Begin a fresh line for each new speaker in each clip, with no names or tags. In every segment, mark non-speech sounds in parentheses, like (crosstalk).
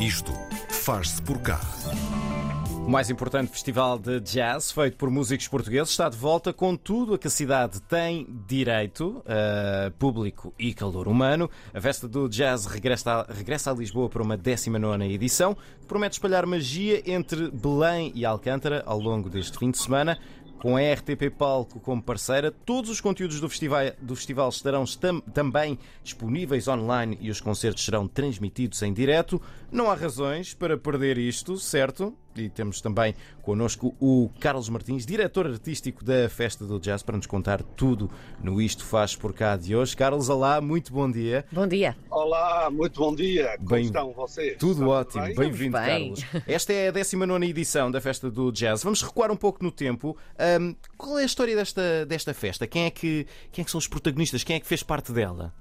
Isto faz-se por cá.
O mais importante festival de jazz feito por músicos portugueses está de volta com tudo a que a cidade tem direito, uh, público e calor humano. A festa do jazz regressa a, regressa a Lisboa para uma 19 edição, que promete espalhar magia entre Belém e Alcântara ao longo deste fim de semana. Com a RTP Palco como parceira, todos os conteúdos do festival, do festival estarão tam, também disponíveis online e os concertos serão transmitidos em direto. Não há razões para perder isto, certo? E temos também connosco o Carlos Martins, diretor artístico da Festa do Jazz, para nos contar tudo no Isto Faz por cá de hoje. Carlos, olá, muito bom dia.
Bom dia.
Olá, muito bom dia. Como bem, estão vocês?
Tudo
Estão
ótimo, bem-vindo, bem. Carlos. Esta é a 19 edição da Festa do Jazz. Vamos recuar um pouco no tempo. Um, qual é a história desta, desta festa? Quem é, que, quem é que são os protagonistas? Quem é que fez parte dela?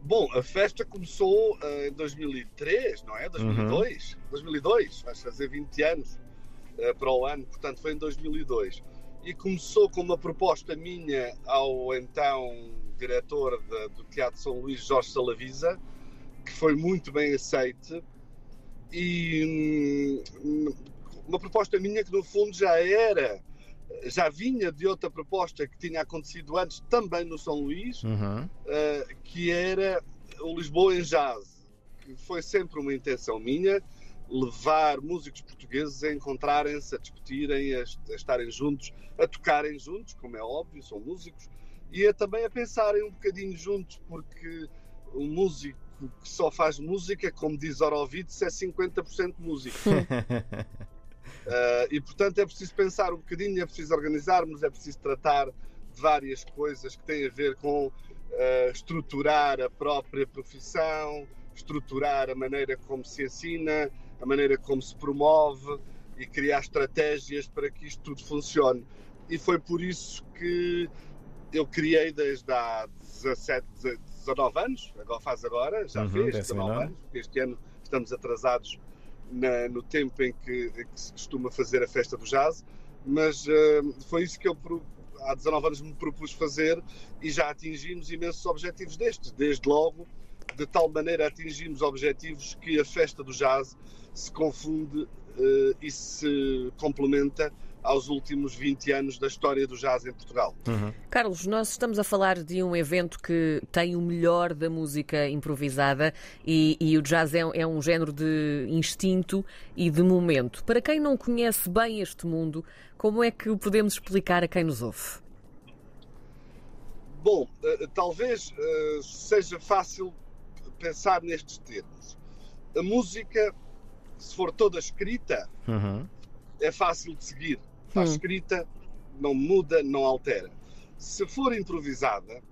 Bom, a festa começou uh, em 2003, não é? 2002? Uhum. 2002, vai fazer 20 anos uh, para o ano, portanto foi em 2002. E começou com uma proposta minha ao então diretor de, do Teatro São Luís, Jorge Salavisa, que foi muito bem aceite. E hum, uma proposta minha que no fundo já era já vinha de outra proposta que tinha acontecido antes também no São Luís, uhum. uh, que era o Lisboa em Jazz, que foi sempre uma intenção minha levar músicos portugueses a encontrarem-se, a discutirem, a, a, estarem juntos, a tocarem juntos, como é óbvio, são músicos, e a, também a pensarem um bocadinho juntos, porque o músico que só faz música, como diz Horowitz, é 50% músico. (laughs) Uh, e portanto é preciso pensar um bocadinho, é preciso organizarmos, é preciso tratar de várias coisas que têm a ver com uh, estruturar a própria profissão, estruturar a maneira como se ensina, a maneira como se promove e criar estratégias para que isto tudo funcione. E foi por isso que eu criei desde há 17, 19 anos, agora faz agora, já uhum, fez 19 anos, porque este ano estamos atrasados na, no tempo em que, que, se costuma fazer a festa do jazz, mas uh, foi isso que eu há 19 anos me propus fazer e já atingimos imensos objetivos destes. Desde logo, de tal maneira atingimos objetivos que a festa do jazz se confunde uh, e se complementa aos últimos 20 anos da história do jazz em Portugal.
Uhum. Carlos, nós estamos a falar de um evento que tem o melhor da música improvisada e, e o jazz é, é, um género de instinto e de momento. Para quem não conhece bem este mundo, como é que o podemos explicar a quem nos ouve?
Bom, uh, talvez uh, seja fácil pensar nestes termos. A música, se for toda escrita, uhum. é fácil de seguir está hum. escrita, não muda, não altera. Se for improvisada,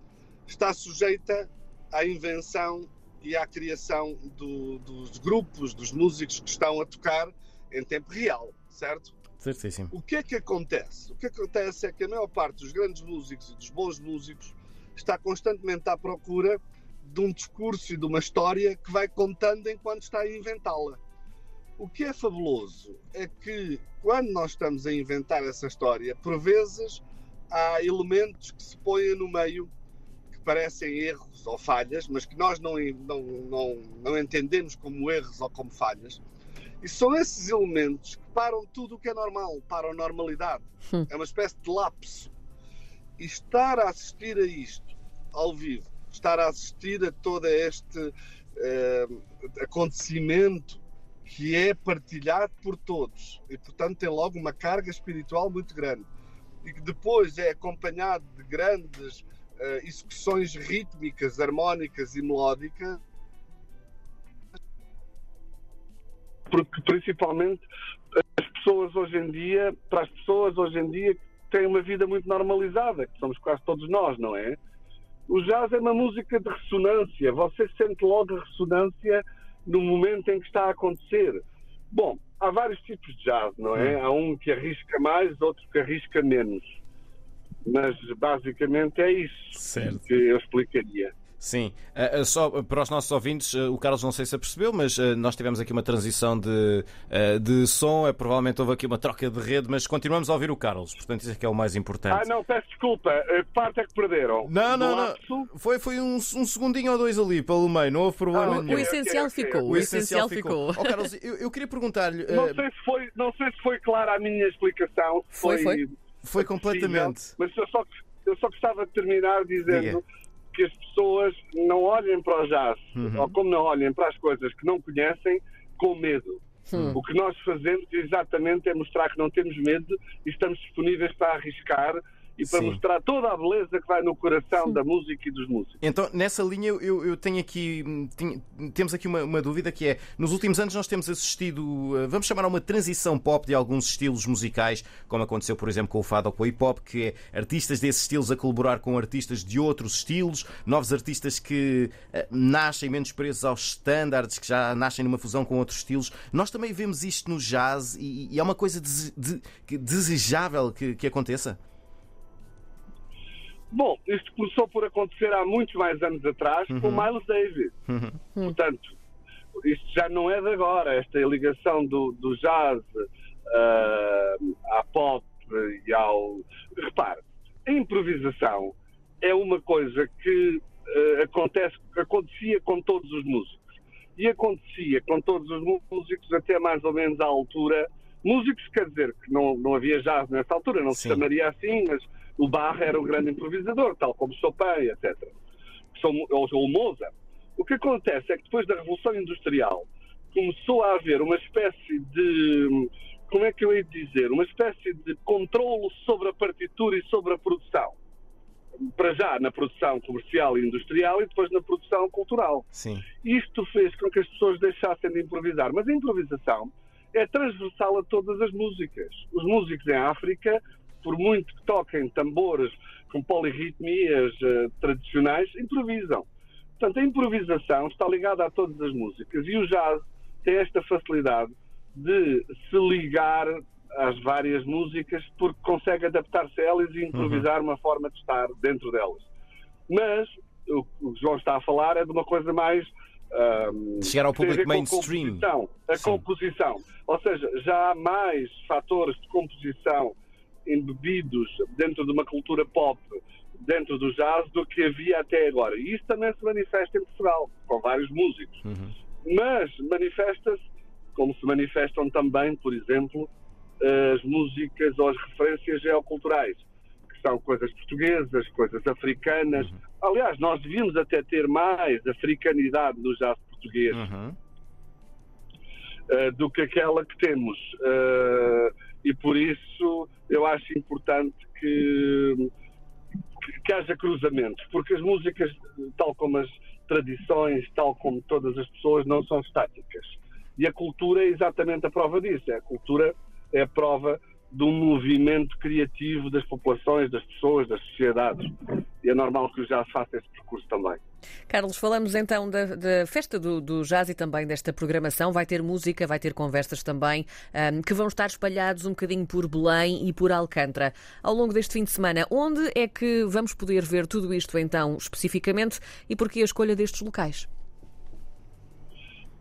está sujeita à invenção e à criação do, dos grupos, dos músicos que estão a tocar em tempo real, certo?
Certíssimo.
O que é que acontece? O que acontece é que a maior parte dos grandes músicos e dos bons músicos está constantemente à procura de um discurso e de uma história que vai contando enquanto está a inventá-la. O que é fabuloso é que quando nós estamos a inventar essa história, por vezes há elementos que se põem no meio que parecem erros ou falhas, mas que nós não, não, não, não entendemos como erros ou como falhas. E são esses elementos que param tudo o que é normal, param a normalidade. Hum. É uma espécie de lapso. E estar a assistir a isto ao vivo, estar a assistir a todo este uh, acontecimento que é partilhado por todos e, portanto, tem logo uma carga espiritual muito grande e que depois é acompanhado de grandes uh, execuções rítmicas, harmónicas e melódicas. Porque, principalmente, as pessoas hoje em dia, para as pessoas hoje em dia que têm uma vida muito normalizada, que somos quase todos nós, não é? O jazz é uma música de ressonância. Você sente logo a ressonância no momento em que está a acontecer. Bom, há vários tipos de jazz, não é? Hum. Há um que arrisca mais, outro que arrisca menos. Mas basicamente é isso certo. que eu explicaria.
Sim, uh, só para os nossos ouvintes, uh, o Carlos não sei se apercebeu, mas uh, nós tivemos aqui uma transição de, de som, é, provavelmente houve aqui uma troca de rede, mas continuamos a ouvir o Carlos, portanto isso é que é o mais importante.
Ah, não, peço desculpa, que parte é que perderam?
Não, não, não, foi, foi um, um, segundinho ou dois ali pelo meio, não houve problema ah, nenhum.
O essencial okay, okay. ficou, o, essencial, ficou.
ficou. Oh, Carlos, eu, eu queria perguntar-lhe...
Não, sei se foi, não sei se foi clara a minha explicação.
Foi, foi.
Foi, foi completamente.
Mas eu só, eu só gostava de terminar dizendo... Que as pessoas não olhem para o jazz, uhum. ou como não olhem para as coisas que não conhecem, com medo. Uhum. O que nós fazemos exatamente é mostrar que não temos medo e estamos disponíveis para arriscar e para Sim. mostrar toda a beleza que vai no coração Sim. da música e dos músicos.
Então, nessa linha, eu, eu tenho aqui. Tenho, temos aqui uma, uma, dúvida que é: nos últimos anos nós temos assistido, eh, vamos chamar a uma transição pop de alguns estilos musicais, como aconteceu, por exemplo, com o fado ou com o hip hop, que é artistas desses estilos a colaborar com artistas de outros estilos, novos artistas que uh, nascem menos presos aos estándares, que já nascem numa fusão com outros estilos. Nós também vemos isto no jazz e, e é uma coisa de, de, desejável que, que aconteça.
Bom, isto começou por acontecer há muitos mais anos atrás uhum. com Miles Davis. Uhum. Portanto, isto já não é de agora, esta ligação do, do jazz uh, à pop e ao. Repare, a improvisação é uma coisa que uh, acontece, acontecia com todos os músicos. E acontecia com todos os músicos até mais ou menos à altura. Músicos, quer dizer, que não, não havia jazz nessa altura, não Sim. se chamaria assim, mas o Bach era um grande improvisador, tal como Chopin, etc. Ou o Mozart. O que acontece é que depois da Revolução Industrial começou a haver uma espécie de. Como é que eu ia dizer? Uma espécie de controlo sobre a partitura e sobre a produção. Para já na produção comercial e industrial e depois na produção cultural.
Sim.
Isto fez com que as pessoas deixassem de improvisar. Mas a improvisação é transversal a todas as músicas. Os músicos em África por muito que toquem tambores com polirritmias uh, tradicionais, improvisam. Portanto, a improvisação está ligada a todas as músicas e o jazz tem esta facilidade de se ligar às várias músicas porque consegue adaptar-se a elas e improvisar uhum. uma forma de estar dentro delas. Mas o que o João está a falar é de uma coisa mais.
Um, Chegar ao público mainstream.
A composição, a composição. Ou seja, já há mais fatores de composição embebidos dentro de uma cultura pop, dentro do jazz, do que havia até agora. E isso também se manifesta em Portugal, com vários músicos. Uhum. Mas manifesta-se, como se manifestam também, por exemplo, as músicas ou as referências geoculturais, que são coisas portuguesas, coisas africanas. Uhum. Aliás, nós devíamos até ter mais africanidade no jazz português. Uhum. Uh, do que aquela que temos. Uh, e por isso eu acho importante que, que, haja cruzamentos, porque as músicas, tal como as tradições, tal como todas as pessoas, não são estáticas. E a cultura é exatamente a prova disso. A cultura é a prova de um movimento criativo das populações, das pessoas, das sociedades. E é normal que o jazz faça esse percurso também.
Carlos, falamos então da, da festa do, do, jazz e também desta programação. Vai ter música, vai ter conversas também, um, que vão estar espalhados um bocadinho por Belém e por Alcântara. Ao longo deste fim de semana, onde é que vamos poder ver tudo isto então especificamente e por que a escolha destes locais?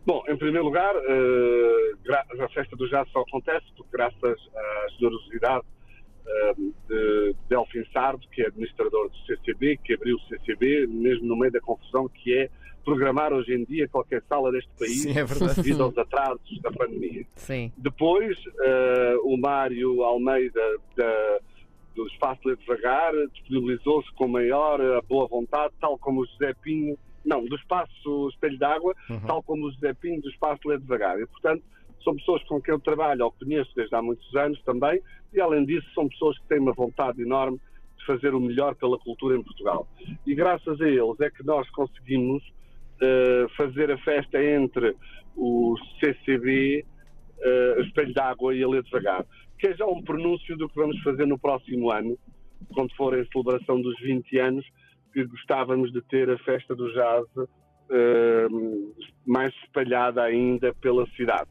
Bom, em primeiro lugar, uh, a festa do jazz só acontece porque graças à generosidade de Delfim Sardo, que é administrador do CCB, que abriu o CCB, mesmo no meio da confusão que é programar hoje em dia qualquer sala deste país
Sim, é
devido aos atrasos da pandemia.
Sim.
Depois, uh, o Mário Almeida da, do Espaço Lê Devagar disponibilizou-se com maior boa vontade, tal como o José Pinho não, do espaço Espelho d'Água, uhum. tal como o José Pinho do espaço Lê Devagar. E, portanto, são pessoas com quem eu trabalho ou conheço desde há muitos anos também, e além disso, são pessoas que têm uma vontade enorme de fazer o melhor pela cultura em Portugal. E graças a eles é que nós conseguimos uh, fazer a festa entre o CCB, uh, Espelho d'Água e a Lê Devagar, que é já um pronúncio do que vamos fazer no próximo ano, quando for em celebração dos 20 anos, que gostávamos de ter a festa do jazz uh, mais espalhada ainda pela cidade,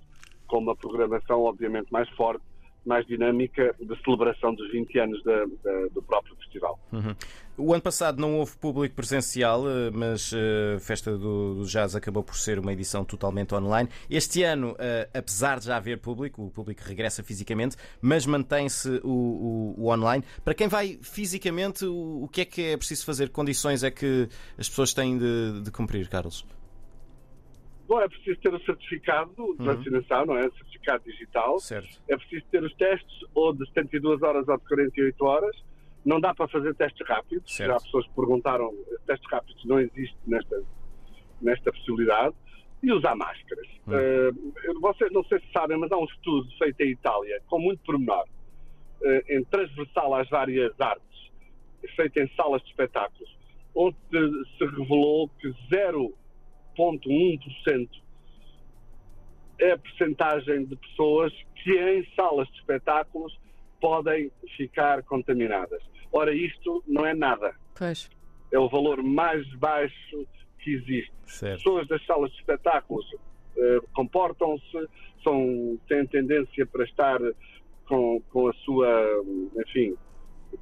com uma programação obviamente mais forte mais dinâmica de celebração dos 20 anos da, da, do próprio festival.
Uhum. O ano passado não houve público presencial, eh, mas a Festa do, do, Jazz acabou por ser uma edição totalmente online. Este ano, apesar de já haver público, o público regressa fisicamente, mas mantém-se o, o, o, online. Para quem vai fisicamente, o, o, que é que é preciso fazer? Condições é que as pessoas têm de, de cumprir, Carlos?
Bom, é preciso ter o certificado de uhum. vacinação, não é? Certificado digital.
Certo.
É preciso ter os testes ou de 72 horas ou de 48 horas. Não dá para fazer testes rápidos.
Certo.
Já pessoas perguntaram, testes rápidos não existe nesta, nesta possibilidade. E usar máscaras. Uhum. Uh, vocês não sei se sabem, mas há um estudo feito em Itália, com muito pormenor, uh, em transversal às várias artes, feito em salas de espetáculos, onde se que 0,1% é a percentagem de pessoas que em salas de espetáculos podem ficar contaminadas. Ora, isto não é nada.
Pois.
É o valor mais baixo que existe.
Certo.
Pessoas das salas de espetáculos uh, comportam-se, são, têm tendência para estar com, com a sua, enfim,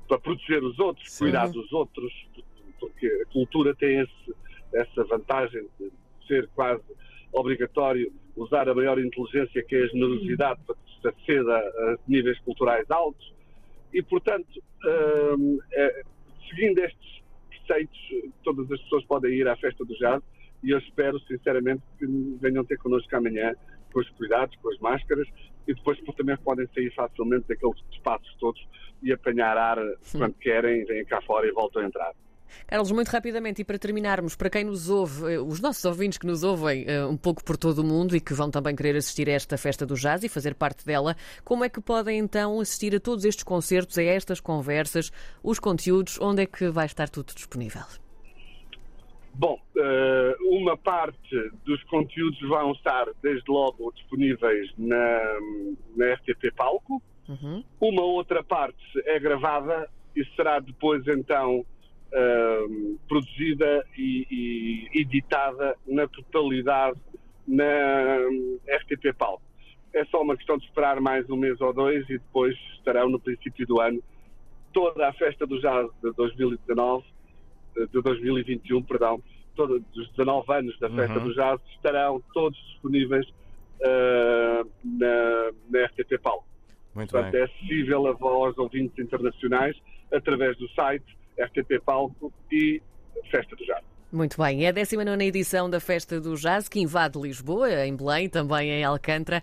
para proteger os outros, Sim. cuidar dos outros, porque a cultura tem esse, essa vantagem de ser quase obrigatório usar a maior inteligência que é a generosidade para que se aceda a níveis culturais altos e, portanto, hum, é, seguindo estes preceitos, todas as pessoas podem ir à festa do jazz e eu espero, sinceramente, que venham ter connosco amanhã com os cuidados, com as máscaras e depois também podem sair facilmente daqueles espaços todos e apanhar ar quando querem, vêm cá fora e voltam a entrar.
Carlos, muito rapidamente e para terminarmos, para quem nos ouve, eh, os nossos ouvintes que nos ouvem eh, um pouco por todo o mundo e que vão também querer assistir a esta festa do jazz e fazer parte dela, como é que podem então assistir a todos estes concertos, a estas conversas, os conteúdos, onde é que vai estar tudo disponível?
Bom, eh, uma parte dos conteúdos vão estar desde logo disponíveis na, na RTP Palco, uhum. uma outra parte é gravada e será depois então uh, produzida e, e, editada na totalidade na RTP Palco. É só uma questão de esperar mais um mês ou dois e depois estarão no princípio do ano toda a festa do jazz de 2019, de 2021, perdão, todos os 19 anos da festa uhum. do jazz estarão todos disponíveis uh, na, na RTP Palco.
Muito
Portanto,
bem.
é acessível aos ouvintes internacionais através do site RTP Palco e Festa do Jazz.
Muito bem, é a 19 edição da Festa do Jazz que invade Lisboa, em Belém, também em Alcântara,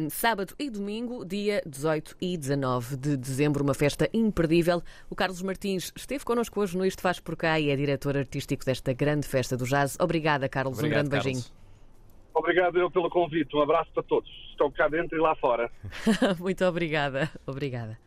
um, sábado e domingo, dia 18 e 19 de dezembro, uma festa imperdível. O Carlos Martins esteve connosco hoje no Isto Faz Por Cá e é diretor artístico desta grande Festa do Jazz. Obrigada, Carlos,
Obrigado,
um grande
Carlos.
beijinho.
Obrigado eu pelo convite, um abraço para todos. Estão cá dentro e lá fora. (laughs)
Muito obrigada. Obrigada.